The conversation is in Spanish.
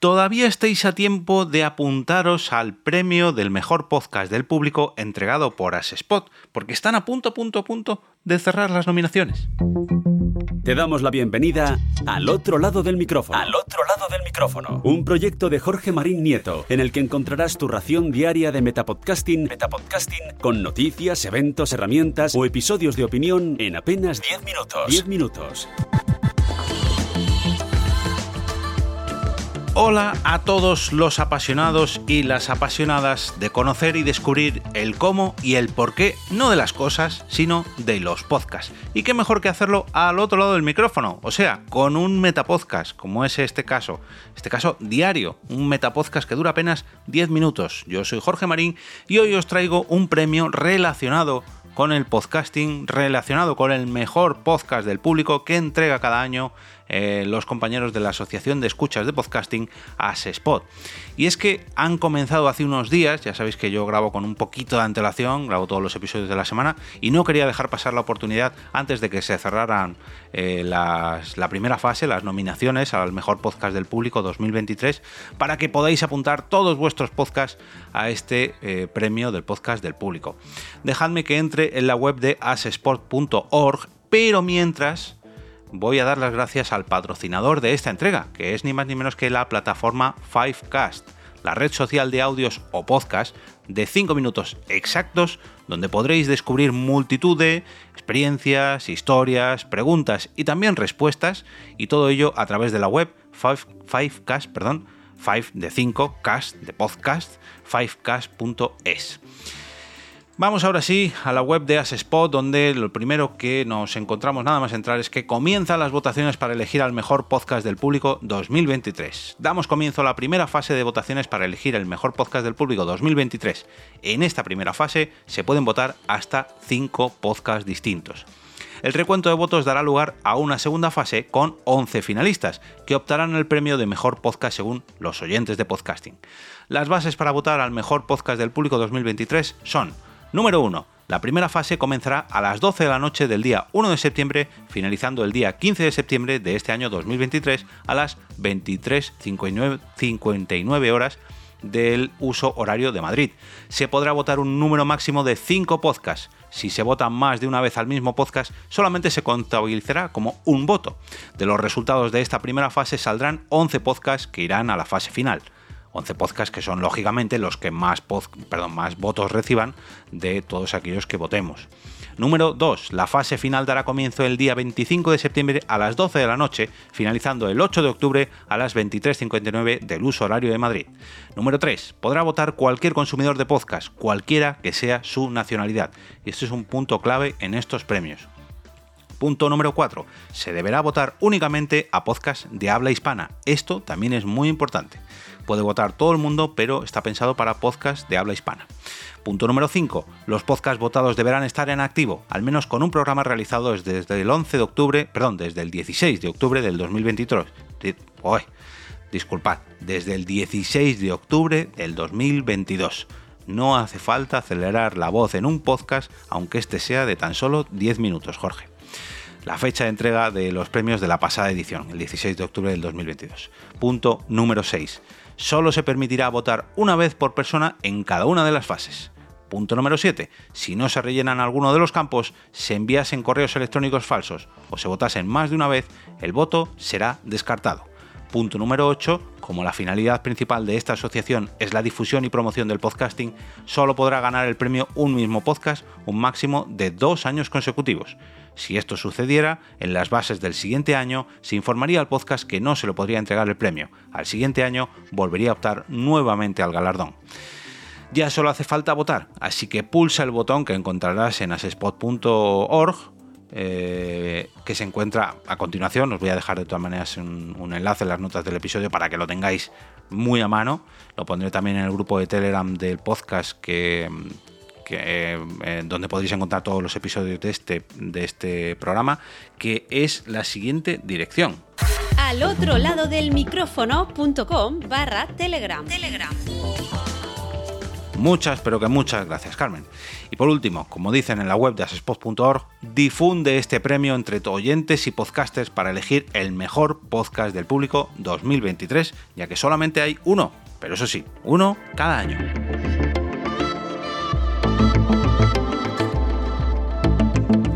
todavía estáis a tiempo de apuntaros al premio del mejor podcast del público entregado por Asespot, porque están a punto, a punto, a punto de cerrar las nominaciones. Te damos la bienvenida al otro lado del micrófono. Al otro lado del micrófono. Un proyecto de Jorge Marín Nieto, en el que encontrarás tu ración diaria de metapodcasting, Metapodcasting con noticias, eventos, herramientas o episodios de opinión en apenas 10 minutos. 10 minutos. Hola a todos los apasionados y las apasionadas de conocer y descubrir el cómo y el por qué, no de las cosas, sino de los podcasts. Y qué mejor que hacerlo al otro lado del micrófono, o sea, con un metapodcast, como es este caso. Este caso diario, un metapodcast que dura apenas 10 minutos. Yo soy Jorge Marín y hoy os traigo un premio relacionado con el podcasting, relacionado con el mejor podcast del público que entrega cada año eh, los compañeros de la Asociación de Escuchas de Podcasting, Spot. Y es que han comenzado hace unos días, ya sabéis que yo grabo con un poquito de antelación, grabo todos los episodios de la semana, y no quería dejar pasar la oportunidad antes de que se cerraran eh, la primera fase, las nominaciones al mejor podcast del público 2023, para que podáis apuntar todos vuestros podcasts a este eh, premio del podcast del público. Dejadme que entre en la web de asesport.org, pero mientras voy a dar las gracias al patrocinador de esta entrega, que es ni más ni menos que la plataforma Fivecast, la red social de audios o podcast de 5 minutos exactos donde podréis descubrir multitud de experiencias, historias, preguntas y también respuestas y todo ello a través de la web Fivecast, perdón, 5 de 5, cast de podcast, fivecast.es. Vamos ahora sí a la web de Asespot, donde lo primero que nos encontramos nada más entrar es que comienzan las votaciones para elegir al mejor podcast del público 2023. Damos comienzo a la primera fase de votaciones para elegir el mejor podcast del público 2023. En esta primera fase se pueden votar hasta 5 podcasts distintos. El recuento de votos dará lugar a una segunda fase con 11 finalistas, que optarán el premio de mejor podcast según los oyentes de podcasting. Las bases para votar al mejor podcast del público 2023 son Número 1. La primera fase comenzará a las 12 de la noche del día 1 de septiembre, finalizando el día 15 de septiembre de este año 2023 a las 23.59 horas del uso horario de Madrid. Se podrá votar un número máximo de 5 podcasts. Si se vota más de una vez al mismo podcast, solamente se contabilizará como un voto. De los resultados de esta primera fase saldrán 11 podcasts que irán a la fase final. 11 podcasts que son lógicamente los que más, perdón, más votos reciban de todos aquellos que votemos. Número 2. La fase final dará comienzo el día 25 de septiembre a las 12 de la noche, finalizando el 8 de octubre a las 23.59 del uso horario de Madrid. Número 3. Podrá votar cualquier consumidor de podcast, cualquiera que sea su nacionalidad. Y esto es un punto clave en estos premios. Punto número 4. Se deberá votar únicamente a podcasts de habla hispana. Esto también es muy importante. Puede votar todo el mundo, pero está pensado para podcasts de habla hispana. Punto número 5. Los podcasts votados deberán estar en activo, al menos con un programa realizado desde el 11 de octubre, perdón, desde el 16 de octubre del 2023. disculpad, desde el 16 de octubre del 2022. No hace falta acelerar la voz en un podcast, aunque este sea de tan solo 10 minutos, Jorge. La fecha de entrega de los premios de la pasada edición, el 16 de octubre del 2022. Punto número 6 solo se permitirá votar una vez por persona en cada una de las fases. Punto número 7. Si no se rellenan alguno de los campos, se enviasen correos electrónicos falsos o se votasen más de una vez, el voto será descartado. Punto número 8. Como la finalidad principal de esta asociación es la difusión y promoción del podcasting, solo podrá ganar el premio un mismo podcast un máximo de dos años consecutivos. Si esto sucediera, en las bases del siguiente año se informaría al podcast que no se le podría entregar el premio. Al siguiente año volvería a optar nuevamente al galardón. Ya solo hace falta votar, así que pulsa el botón que encontrarás en asespot.org eh, que se encuentra a continuación. Os voy a dejar de todas maneras un, enlace en las notas del episodio para que lo tengáis muy a mano. Lo pondré también en el grupo de Telegram del podcast que, eh, donde podréis encontrar todos los episodios de este, de este programa, que es la siguiente dirección. Al otro lado del micrófono.com barra telegram. telegram. Muchas, pero que muchas gracias, Carmen. Y por último, como dicen en la web de asespod.org, difunde este premio entre oyentes y podcasters para elegir el mejor podcast del público 2023, ya que solamente hay uno, pero eso sí, uno cada año.